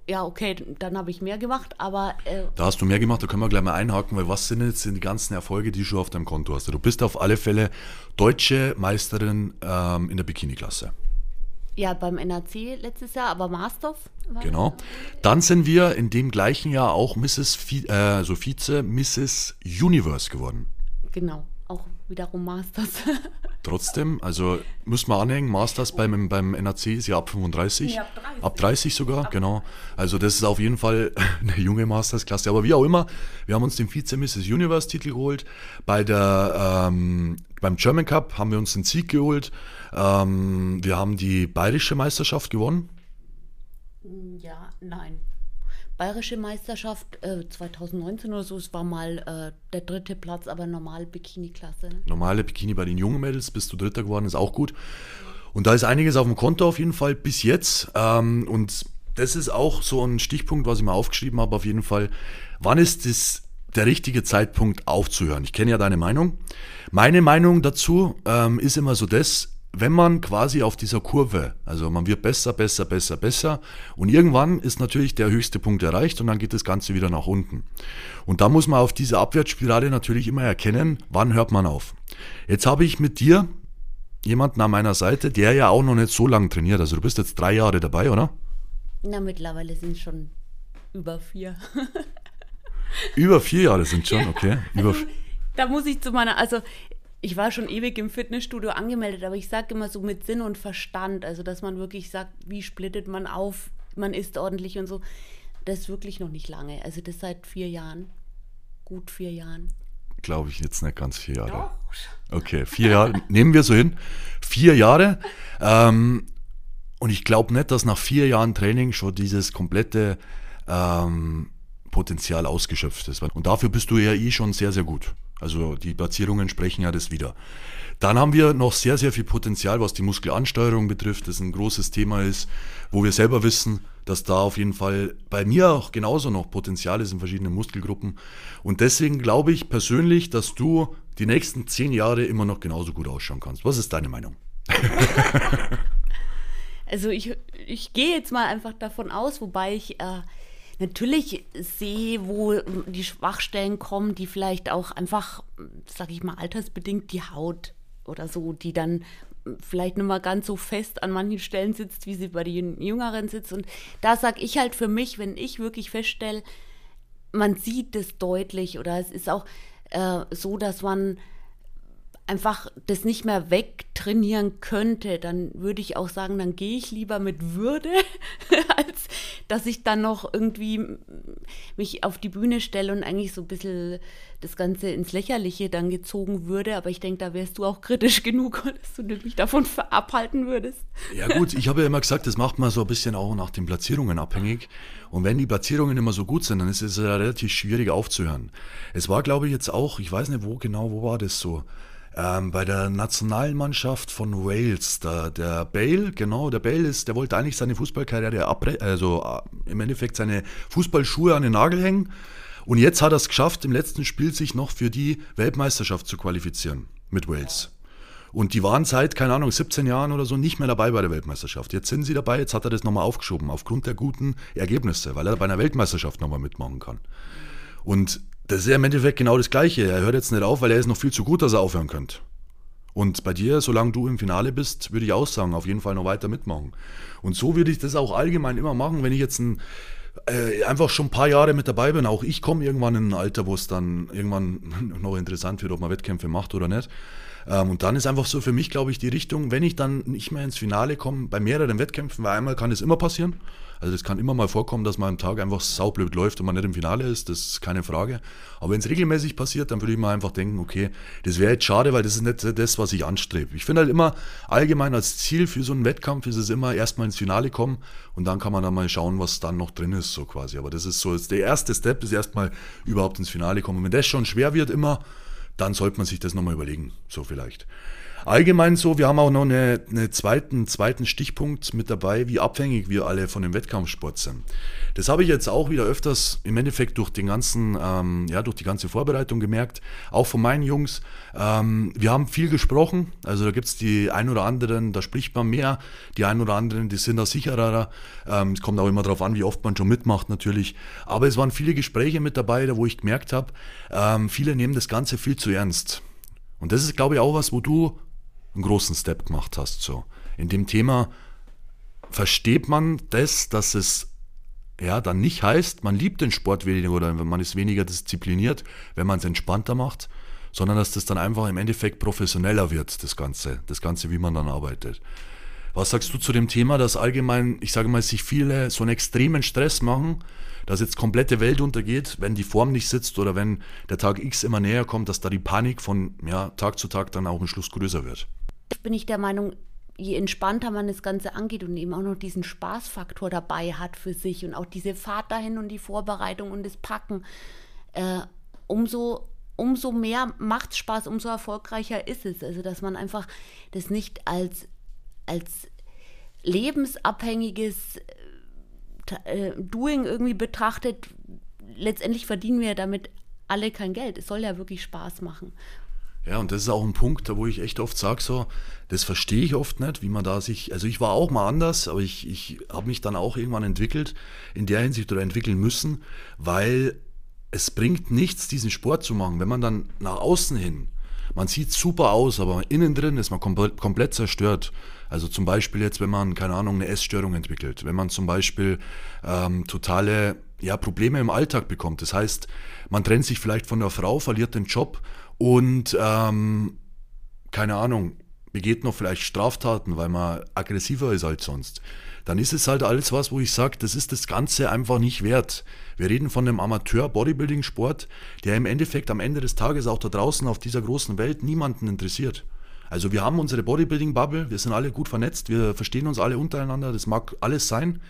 Ja, okay, dann habe ich mehr gemacht, aber. Äh da hast du mehr gemacht, da können wir gleich mal einhaken, weil was sind jetzt die ganzen Erfolge, die du schon auf deinem Konto hast? Du bist auf alle Fälle deutsche Meisterin ähm, in der Bikini-Klasse. Ja, beim NAC letztes Jahr, aber Masters. Genau. Dann sind wir in dem gleichen Jahr auch Mrs. Vi äh, also Vize Mrs. Universe geworden. Genau, auch wiederum Masters. Trotzdem, also muss man anhängen, Masters beim, beim NAC ist ja ab 35. Nee, ab 30. Ab 30 sogar, ab genau. Also das ist auf jeden Fall eine junge Masters-Klasse. Aber wie auch immer, wir haben uns den Vize Mrs. Universe-Titel geholt. Bei der, ähm, beim German Cup haben wir uns den Sieg geholt. Ähm, wir haben die bayerische Meisterschaft gewonnen. Ja, nein. Bayerische Meisterschaft äh, 2019 oder so, es war mal äh, der dritte Platz, aber normal Bikini-Klasse. Ne? Normale Bikini bei den jungen Mädels, bist du Dritter geworden, ist auch gut. Und da ist einiges auf dem Konto auf jeden Fall bis jetzt. Ähm, und das ist auch so ein Stichpunkt, was ich mal aufgeschrieben habe, auf jeden Fall. Wann ist das der richtige Zeitpunkt aufzuhören? Ich kenne ja deine Meinung. Meine Meinung dazu ähm, ist immer so das, wenn man quasi auf dieser Kurve, also man wird besser, besser, besser, besser und irgendwann ist natürlich der höchste Punkt erreicht und dann geht das Ganze wieder nach unten. Und da muss man auf dieser Abwärtsspirale natürlich immer erkennen, wann hört man auf. Jetzt habe ich mit dir jemanden an meiner Seite, der ja auch noch nicht so lange trainiert. Also du bist jetzt drei Jahre dabei, oder? Na, mittlerweile sind es schon über vier. über vier Jahre sind schon, okay. Über also, da muss ich zu meiner, also ich war schon ewig im Fitnessstudio angemeldet, aber ich sage immer so mit Sinn und Verstand, also dass man wirklich sagt, wie splittet man auf, man isst ordentlich und so. Das ist wirklich noch nicht lange. Also das seit vier Jahren, gut vier Jahren. Glaube ich jetzt nicht ganz vier Jahre. Doch. Okay, vier Jahre, nehmen wir so hin. Vier Jahre. Ähm, und ich glaube nicht, dass nach vier Jahren Training schon dieses komplette ähm, Potenzial ausgeschöpft ist. Und dafür bist du ja eh schon sehr, sehr gut. Also die Platzierungen sprechen ja das wieder. Dann haben wir noch sehr, sehr viel Potenzial, was die Muskelansteuerung betrifft, das ein großes Thema ist, wo wir selber wissen, dass da auf jeden Fall bei mir auch genauso noch Potenzial ist in verschiedenen Muskelgruppen. Und deswegen glaube ich persönlich, dass du die nächsten zehn Jahre immer noch genauso gut ausschauen kannst. Was ist deine Meinung? Also ich, ich gehe jetzt mal einfach davon aus, wobei ich äh, natürlich sehe, wo die Schwachstellen kommen, die vielleicht auch einfach, sag ich mal, altersbedingt die Haut oder so, die dann vielleicht nicht mal ganz so fest an manchen Stellen sitzt, wie sie bei den Jüngeren sitzt. Und da sage ich halt für mich, wenn ich wirklich feststelle, man sieht es deutlich oder es ist auch äh, so, dass man einfach das nicht mehr wegtrainieren könnte, dann würde ich auch sagen, dann gehe ich lieber mit Würde, als dass ich dann noch irgendwie mich auf die Bühne stelle und eigentlich so ein bisschen das Ganze ins Lächerliche dann gezogen würde. Aber ich denke, da wärst du auch kritisch genug, dass du mich davon abhalten würdest. Ja gut, ich habe ja immer gesagt, das macht man so ein bisschen auch nach den Platzierungen abhängig. Und wenn die Platzierungen immer so gut sind, dann ist es ja relativ schwierig aufzuhören. Es war, glaube ich, jetzt auch, ich weiß nicht wo genau, wo war das so? Ähm, bei der Nationalmannschaft von Wales, der, der Bale, genau, der Bale ist, der wollte eigentlich seine Fußballkarriere abbrechen, also äh, im Endeffekt seine Fußballschuhe an den Nagel hängen. Und jetzt hat er es geschafft, im letzten Spiel sich noch für die Weltmeisterschaft zu qualifizieren mit Wales. Und die waren seit, keine Ahnung, 17 Jahren oder so nicht mehr dabei bei der Weltmeisterschaft. Jetzt sind sie dabei, jetzt hat er das nochmal aufgeschoben, aufgrund der guten Ergebnisse, weil er bei einer Weltmeisterschaft nochmal mitmachen kann. Und das ist ja im Endeffekt genau das Gleiche. Er hört jetzt nicht auf, weil er ist noch viel zu gut, dass er aufhören könnte. Und bei dir, solange du im Finale bist, würde ich auch sagen, auf jeden Fall noch weiter mitmachen. Und so würde ich das auch allgemein immer machen, wenn ich jetzt ein, äh, einfach schon ein paar Jahre mit dabei bin. Auch ich komme irgendwann in ein Alter, wo es dann irgendwann noch interessant wird, ob man Wettkämpfe macht oder nicht. Ähm, und dann ist einfach so für mich, glaube ich, die Richtung, wenn ich dann nicht mehr ins Finale komme, bei mehreren Wettkämpfen, weil einmal kann es immer passieren. Also es kann immer mal vorkommen, dass man am Tag einfach saublöd läuft und man nicht im Finale ist, das ist keine Frage. Aber wenn es regelmäßig passiert, dann würde ich mir einfach denken, okay, das wäre jetzt schade, weil das ist nicht das, was ich anstrebe. Ich finde halt immer allgemein als Ziel für so einen Wettkampf ist es immer erstmal ins Finale kommen und dann kann man dann mal schauen, was dann noch drin ist, so quasi. Aber das ist so, der erste Step ist erstmal überhaupt ins Finale kommen. Und wenn das schon schwer wird immer, dann sollte man sich das nochmal überlegen, so vielleicht. Allgemein so, wir haben auch noch einen eine zweiten, zweiten Stichpunkt mit dabei, wie abhängig wir alle von dem Wettkampfsport sind. Das habe ich jetzt auch wieder öfters im Endeffekt durch den ganzen, ähm, ja, durch die ganze Vorbereitung gemerkt, auch von meinen Jungs. Ähm, wir haben viel gesprochen, also da gibt es die ein oder anderen, da spricht man mehr, die ein oder anderen, die sind da sicherer. Ähm, es kommt auch immer darauf an, wie oft man schon mitmacht natürlich. Aber es waren viele Gespräche mit dabei, da wo ich gemerkt habe, ähm, viele nehmen das Ganze viel zu ernst. Und das ist, glaube ich, auch was, wo du einen großen Step gemacht hast. So. In dem Thema versteht man das, dass es ja dann nicht heißt, man liebt den Sport weniger oder man ist weniger diszipliniert, wenn man es entspannter macht, sondern dass das dann einfach im Endeffekt professioneller wird, das Ganze, das Ganze, wie man dann arbeitet. Was sagst du zu dem Thema, dass allgemein, ich sage mal, sich viele so einen extremen Stress machen, dass jetzt komplette Welt untergeht, wenn die Form nicht sitzt oder wenn der Tag X immer näher kommt, dass da die Panik von ja, Tag zu Tag dann auch im Schluss größer wird? Bin ich der Meinung, je entspannter man das Ganze angeht und eben auch noch diesen Spaßfaktor dabei hat für sich und auch diese Fahrt dahin und die Vorbereitung und das Packen, äh, umso, umso mehr macht Spaß, umso erfolgreicher ist es. Also, dass man einfach das nicht als, als lebensabhängiges äh, Doing irgendwie betrachtet. Letztendlich verdienen wir damit alle kein Geld. Es soll ja wirklich Spaß machen. Ja, und das ist auch ein Punkt, wo ich echt oft sage, so, das verstehe ich oft nicht, wie man da sich, also ich war auch mal anders, aber ich, ich habe mich dann auch irgendwann entwickelt, in der Hinsicht oder entwickeln müssen, weil es bringt nichts, diesen Sport zu machen, wenn man dann nach außen hin, man sieht super aus, aber innen drin ist man komplett, komplett zerstört. Also zum Beispiel jetzt, wenn man, keine Ahnung, eine Essstörung entwickelt, wenn man zum Beispiel ähm, totale ja, Probleme im Alltag bekommt. Das heißt, man trennt sich vielleicht von der Frau, verliert den Job und ähm, keine Ahnung, begeht noch vielleicht Straftaten, weil man aggressiver ist als sonst, dann ist es halt alles was, wo ich sage, das ist das Ganze einfach nicht wert. Wir reden von einem Amateur-Bodybuilding-Sport, der im Endeffekt am Ende des Tages auch da draußen auf dieser großen Welt niemanden interessiert. Also wir haben unsere Bodybuilding-Bubble, wir sind alle gut vernetzt, wir verstehen uns alle untereinander, das mag alles sein.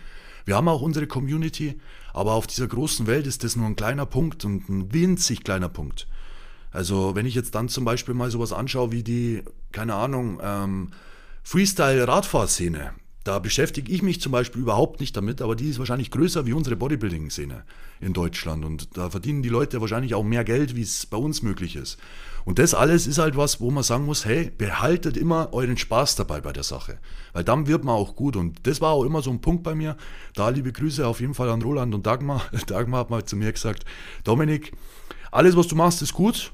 Wir haben auch unsere Community, aber auf dieser großen Welt ist das nur ein kleiner Punkt und ein winzig kleiner Punkt. Also wenn ich jetzt dann zum Beispiel mal sowas anschaue wie die, keine Ahnung, ähm, Freestyle-Radfahrszene, da beschäftige ich mich zum Beispiel überhaupt nicht damit, aber die ist wahrscheinlich größer wie unsere Bodybuilding-Szene in Deutschland. Und da verdienen die Leute wahrscheinlich auch mehr Geld, wie es bei uns möglich ist. Und das alles ist halt was, wo man sagen muss, hey, behaltet immer euren Spaß dabei bei der Sache. Weil dann wird man auch gut. Und das war auch immer so ein Punkt bei mir. Da liebe Grüße auf jeden Fall an Roland und Dagmar. Dagmar hat mal zu mir gesagt, Dominik, alles, was du machst, ist gut,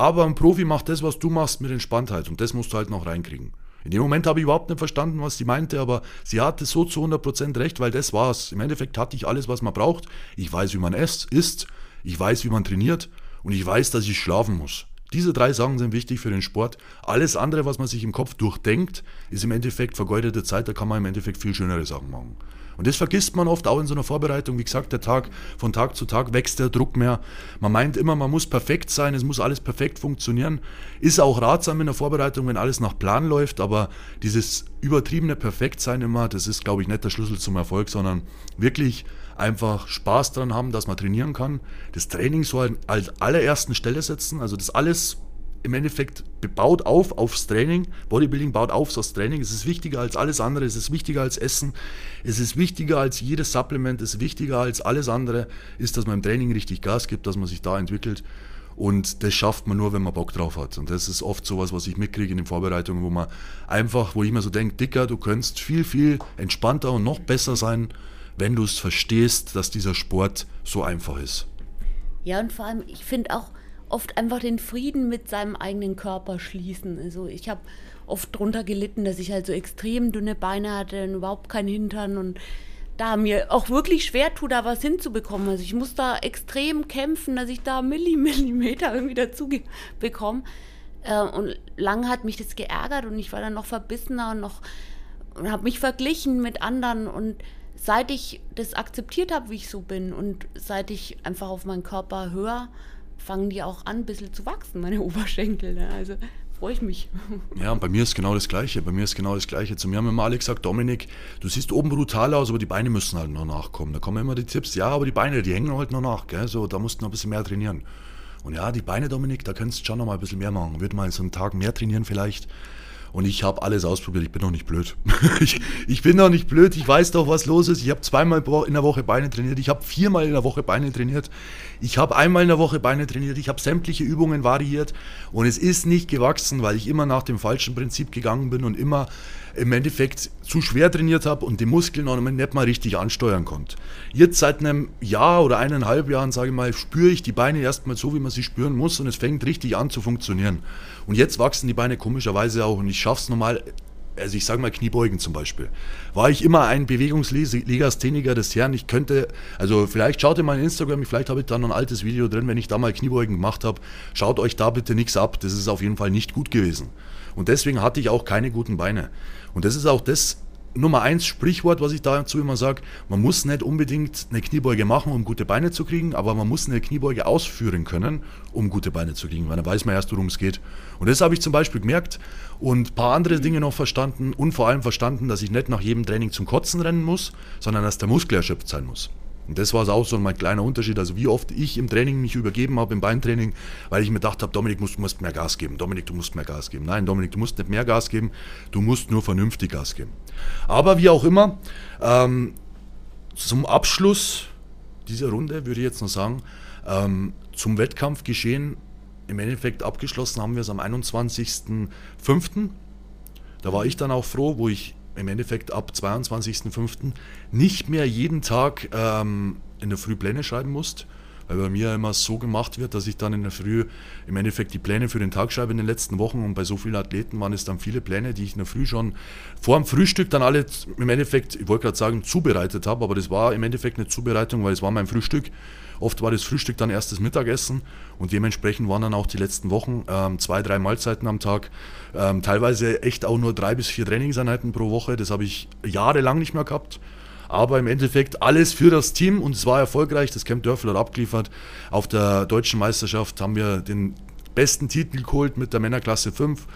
aber ein Profi macht das, was du machst, mit Entspanntheit. Und das musst du halt noch reinkriegen. In dem Moment habe ich überhaupt nicht verstanden, was sie meinte, aber sie hatte so zu 100% recht, weil das war's. Im Endeffekt hatte ich alles, was man braucht. Ich weiß, wie man isst, ich weiß, wie man trainiert und ich weiß, dass ich schlafen muss. Diese drei Sachen sind wichtig für den Sport. Alles andere, was man sich im Kopf durchdenkt, ist im Endeffekt vergeudete Zeit. Da kann man im Endeffekt viel schönere Sachen machen. Und das vergisst man oft auch in so einer Vorbereitung. Wie gesagt, der Tag von Tag zu Tag wächst der Druck mehr. Man meint immer, man muss perfekt sein, es muss alles perfekt funktionieren. Ist auch ratsam in der Vorbereitung, wenn alles nach Plan läuft, aber dieses übertriebene Perfektsein immer, das ist, glaube ich, nicht der Schlüssel zum Erfolg, sondern wirklich einfach Spaß daran haben, dass man trainieren kann. Das Training soll als allerersten Stelle setzen, also das alles im Endeffekt baut auf aufs Training. Bodybuilding baut auf aufs Training. Es ist wichtiger als alles andere. Es ist wichtiger als Essen. Es ist wichtiger als jedes Supplement. Es ist wichtiger als alles andere. Ist, dass man im Training richtig Gas gibt, dass man sich da entwickelt. Und das schafft man nur, wenn man Bock drauf hat. Und das ist oft sowas, was ich mitkriege in den Vorbereitungen, wo man einfach, wo ich mir so denke, Dicker, du könntest viel, viel entspannter und noch besser sein, wenn du es verstehst, dass dieser Sport so einfach ist. Ja, und vor allem, ich finde auch, oft einfach den Frieden mit seinem eigenen Körper schließen. Also ich habe oft drunter gelitten, dass ich halt so extrem dünne Beine hatte und überhaupt keinen Hintern und da mir auch wirklich schwer tut, da was hinzubekommen. Also ich muss da extrem kämpfen, dass ich da Millimeter irgendwie dazu bekomme. Äh, und lange hat mich das geärgert und ich war dann noch verbissener und noch und habe mich verglichen mit anderen und seit ich das akzeptiert habe, wie ich so bin und seit ich einfach auf meinen Körper höre, fangen die auch an, ein bisschen zu wachsen, meine Oberschenkel. Ne? Also freue ich mich. Ja, und bei mir ist genau das Gleiche. Bei mir ist genau das Gleiche. Zu mir haben immer alle gesagt, Dominik, du siehst oben brutal aus, aber die Beine müssen halt noch nachkommen. Da kommen immer die Tipps, ja, aber die Beine, die hängen halt noch nach. Gell? So, da musst du noch ein bisschen mehr trainieren. Und ja, die Beine, Dominik, da könntest du schon noch mal ein bisschen mehr machen. Würde mal so einen Tag mehr trainieren vielleicht. Und ich habe alles ausprobiert. Ich bin noch nicht blöd. ich, ich, bin noch nicht blöd. Ich weiß doch, was los ist. Ich habe zweimal in der Woche Beine trainiert. Ich habe viermal in der Woche Beine trainiert. Ich habe einmal in der Woche Beine trainiert. Ich habe sämtliche Übungen variiert. Und es ist nicht gewachsen, weil ich immer nach dem falschen Prinzip gegangen bin und immer im Endeffekt zu schwer trainiert habe und die Muskeln noch nicht mal richtig ansteuern konnte. Jetzt seit einem Jahr oder eineinhalb Jahren, sage ich mal, spüre ich die Beine erstmal so, wie man sie spüren muss und es fängt richtig an zu funktionieren. Und jetzt wachsen die Beine komischerweise auch und ich schaffe es normal also ich sage mal Kniebeugen zum Beispiel, war ich immer ein Bewegungslegastheniker des Herrn. Ich könnte, also vielleicht schaut ihr mal in Instagram, vielleicht habe ich da noch ein altes Video drin, wenn ich da mal Kniebeugen gemacht habe. Schaut euch da bitte nichts ab, das ist auf jeden Fall nicht gut gewesen. Und deswegen hatte ich auch keine guten Beine. Und das ist auch das Nummer eins Sprichwort, was ich dazu immer sage. Man muss nicht unbedingt eine Kniebeuge machen, um gute Beine zu kriegen, aber man muss eine Kniebeuge ausführen können, um gute Beine zu kriegen, weil dann weiß man erst, worum es geht. Und das habe ich zum Beispiel gemerkt und ein paar andere Dinge noch verstanden und vor allem verstanden, dass ich nicht nach jedem Training zum Kotzen rennen muss, sondern dass der Muskel erschöpft sein muss. Und das war auch so mein kleiner Unterschied. Also wie oft ich im Training mich übergeben habe, im Beintraining, weil ich mir gedacht habe, Dominik, du musst mehr Gas geben. Dominik, du musst mehr Gas geben. Nein, Dominik, du musst nicht mehr Gas geben, du musst nur vernünftig Gas geben. Aber wie auch immer, ähm, zum Abschluss dieser Runde würde ich jetzt noch sagen, ähm, zum Wettkampfgeschehen im Endeffekt abgeschlossen haben wir es am 21.05. Da war ich dann auch froh, wo ich im Endeffekt ab 22.05. nicht mehr jeden Tag ähm, in der Früh Pläne schreiben musst, weil bei mir immer so gemacht wird, dass ich dann in der Früh im Endeffekt die Pläne für den Tag schreibe in den letzten Wochen und bei so vielen Athleten waren es dann viele Pläne, die ich in der Früh schon vor dem Frühstück dann alle im Endeffekt, ich wollte gerade sagen, zubereitet habe, aber das war im Endeffekt eine Zubereitung, weil es war mein Frühstück. Oft war das Frühstück dann erstes Mittagessen und dementsprechend waren dann auch die letzten Wochen ähm, zwei, drei Mahlzeiten am Tag. Ähm, teilweise echt auch nur drei bis vier Trainingseinheiten pro Woche. Das habe ich jahrelang nicht mehr gehabt. Aber im Endeffekt alles für das Team und es war erfolgreich. Das Camp Dörfel hat abgeliefert. Auf der deutschen Meisterschaft haben wir den besten Titel geholt mit der Männerklasse 5,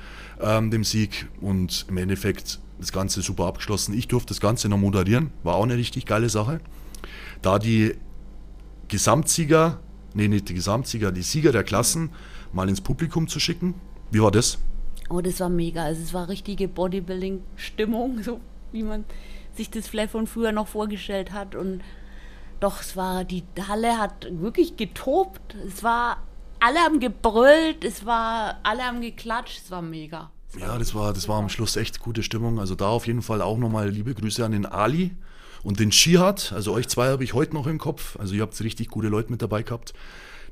ähm, dem Sieg. Und im Endeffekt das Ganze super abgeschlossen. Ich durfte das Ganze noch moderieren. War auch eine richtig geile Sache. Da die Gesamtsieger, nee, nicht die Gesamtsieger, die Sieger der Klassen mal ins Publikum zu schicken. Wie war das? Oh, das war mega. Also es war richtige Bodybuilding-Stimmung, so wie man sich das vielleicht von früher noch vorgestellt hat. Und doch, es war, die Halle hat wirklich getobt. Es war, alle haben gebrüllt, es war, alle haben geklatscht, es war mega. Es Ja, das war, das war am Schluss echt gute Stimmung. Also da auf jeden Fall auch nochmal liebe Grüße an den Ali und den Shihad. Also euch zwei habe ich heute noch im Kopf. Also ihr habt richtig gute Leute mit dabei gehabt.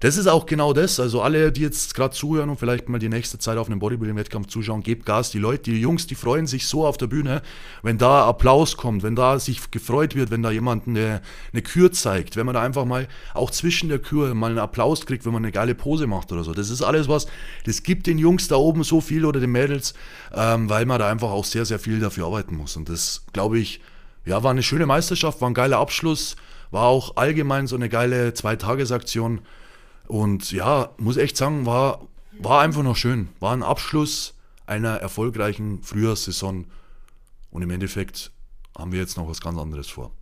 Das ist auch genau das. Also alle, die jetzt gerade zuhören und vielleicht mal die nächste Zeit auf einem Bodybuilding-Wettkampf zuschauen, gebt Gas. Die Leute, die Jungs, die freuen sich so auf der Bühne, wenn da Applaus kommt, wenn da sich gefreut wird, wenn da jemand eine, eine Kür zeigt, wenn man da einfach mal auch zwischen der Kür mal einen Applaus kriegt, wenn man eine geile Pose macht oder so. Das ist alles was, das gibt den Jungs da oben so viel oder den Mädels, ähm, weil man da einfach auch sehr, sehr viel dafür arbeiten muss. Und das, glaube ich, ja, war eine schöne Meisterschaft, war ein geiler Abschluss, war auch allgemein so eine geile Zweitagesaktion. Und ja, muss echt sagen, war, war einfach noch schön. War ein Abschluss einer erfolgreichen Frühjahrssaison. Und im Endeffekt haben wir jetzt noch was ganz anderes vor.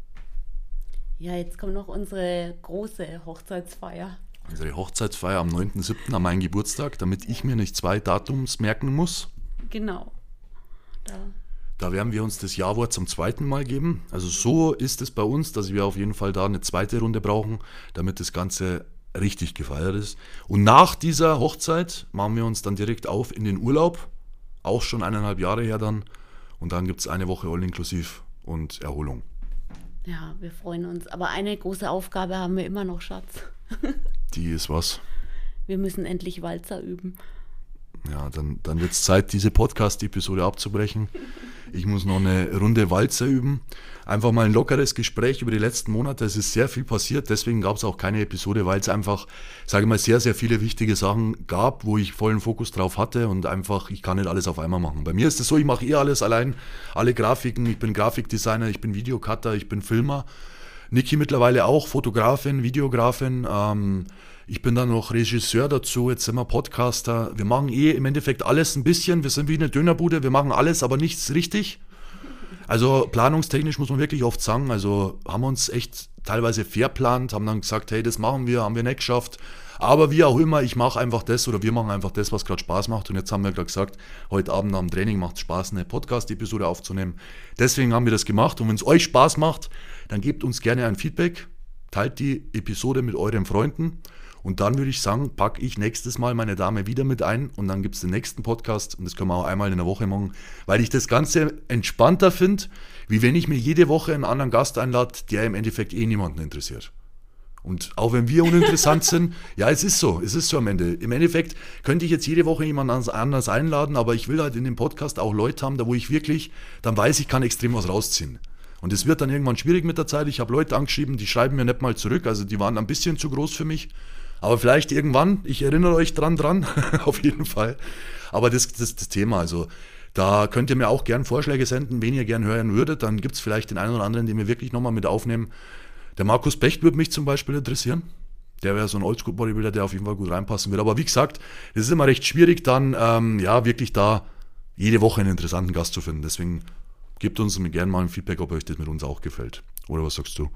Ja, jetzt kommt noch unsere große Hochzeitsfeier. Unsere Hochzeitsfeier am 9.7. an meinem Geburtstag, damit ich mir nicht zwei Datums merken muss. Genau. Da. Da werden wir uns das Ja-Wort zum zweiten Mal geben. Also so ist es bei uns, dass wir auf jeden Fall da eine zweite Runde brauchen, damit das Ganze richtig gefeiert ist. Und nach dieser Hochzeit machen wir uns dann direkt auf in den Urlaub. Auch schon eineinhalb Jahre her dann. Und dann gibt es eine Woche All-Inklusiv und Erholung. Ja, wir freuen uns. Aber eine große Aufgabe haben wir immer noch, Schatz. Die ist was. Wir müssen endlich Walzer üben. Ja, dann, dann wird es Zeit, diese Podcast-Episode abzubrechen. Ich muss noch eine Runde Walzer üben. Einfach mal ein lockeres Gespräch über die letzten Monate. Es ist sehr viel passiert, deswegen gab es auch keine Episode, weil es einfach, sage ich mal, sehr, sehr viele wichtige Sachen gab, wo ich vollen Fokus drauf hatte und einfach, ich kann nicht alles auf einmal machen. Bei mir ist es so, ich mache eh alles allein, alle Grafiken. Ich bin Grafikdesigner, ich bin Videocutter, ich bin Filmer. Niki mittlerweile auch, Fotografin, Videografin. Ähm, ich bin dann noch Regisseur dazu, jetzt sind wir Podcaster. Wir machen eh im Endeffekt alles ein bisschen. Wir sind wie eine Dönerbude, wir machen alles, aber nichts richtig. Also planungstechnisch muss man wirklich oft sagen, also haben wir uns echt teilweise verplant, haben dann gesagt, hey, das machen wir, haben wir nicht geschafft. Aber wie auch immer, ich mache einfach das oder wir machen einfach das, was gerade Spaß macht. Und jetzt haben wir gerade gesagt, heute Abend am Training macht es Spaß, eine Podcast-Episode aufzunehmen. Deswegen haben wir das gemacht. Und wenn es euch Spaß macht, dann gebt uns gerne ein Feedback, teilt die Episode mit euren Freunden. Und dann würde ich sagen, packe ich nächstes Mal meine Dame wieder mit ein und dann gibt es den nächsten Podcast und das können wir auch einmal in der Woche machen, weil ich das Ganze entspannter finde, wie wenn ich mir jede Woche einen anderen Gast einlade, der im Endeffekt eh niemanden interessiert. Und auch wenn wir uninteressant sind, ja, es ist so, es ist so am Ende. Im Endeffekt könnte ich jetzt jede Woche jemand anders einladen, aber ich will halt in dem Podcast auch Leute haben, da wo ich wirklich, dann weiß ich, kann extrem was rausziehen. Und es wird dann irgendwann schwierig mit der Zeit. Ich habe Leute angeschrieben, die schreiben mir nicht mal zurück, also die waren ein bisschen zu groß für mich. Aber vielleicht irgendwann, ich erinnere euch dran, dran, auf jeden Fall. Aber das ist das, Thema, also da könnt ihr mir auch gern Vorschläge senden, wen ihr gern hören würdet. Dann gibt es vielleicht den einen oder anderen, den wir wirklich nochmal mit aufnehmen. Der Markus Becht würde mich zum Beispiel interessieren. Der wäre so ein Oldschool-Bodybuilder, der auf jeden Fall gut reinpassen würde. Aber wie gesagt, es ist immer recht schwierig, dann ähm, ja wirklich da jede Woche einen interessanten Gast zu finden. Deswegen gebt uns gerne mal ein Feedback, ob euch das mit uns auch gefällt. Oder was sagst du?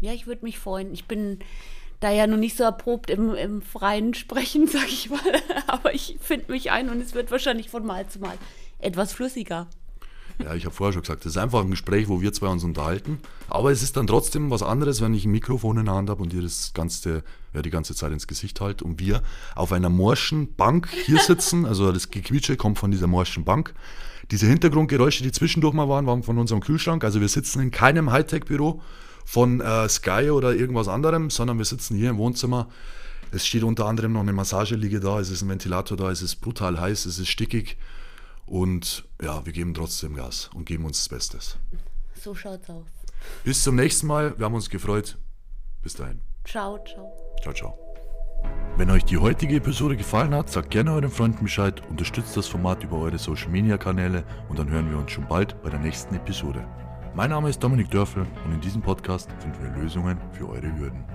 Ja, ich würde mich freuen. Ich bin da ja noch nicht so erprobt im, im freien Sprechen, sag ich mal. Aber ich finde mich ein und es wird wahrscheinlich von Mal zu Mal etwas flüssiger. Ja, ich habe vorher schon gesagt, das ist einfach ein Gespräch, wo wir zwei uns unterhalten. Aber es ist dann trotzdem was anderes, wenn ich ein Mikrofon in der Hand habe und ihr das ganze, ja, die ganze Zeit ins Gesicht halt und wir auf einer morschen Bank hier sitzen. Also das Gequietsche kommt von dieser morschen Bank. Diese Hintergrundgeräusche, die zwischendurch mal waren, waren von unserem Kühlschrank. Also wir sitzen in keinem Hightech-Büro von äh, Sky oder irgendwas anderem, sondern wir sitzen hier im Wohnzimmer. Es steht unter anderem noch eine Massageliege da, es ist ein Ventilator da, es ist brutal heiß, es ist stickig. Und ja, wir geben trotzdem Gas und geben uns das Bestes. So schaut's aus. Bis zum nächsten Mal. Wir haben uns gefreut. Bis dahin. Ciao, ciao. Ciao, ciao. Wenn euch die heutige Episode gefallen hat, sagt gerne euren Freunden Bescheid, unterstützt das Format über eure Social Media Kanäle und dann hören wir uns schon bald bei der nächsten Episode. Mein Name ist Dominik Dörfel und in diesem Podcast finden wir Lösungen für eure Hürden.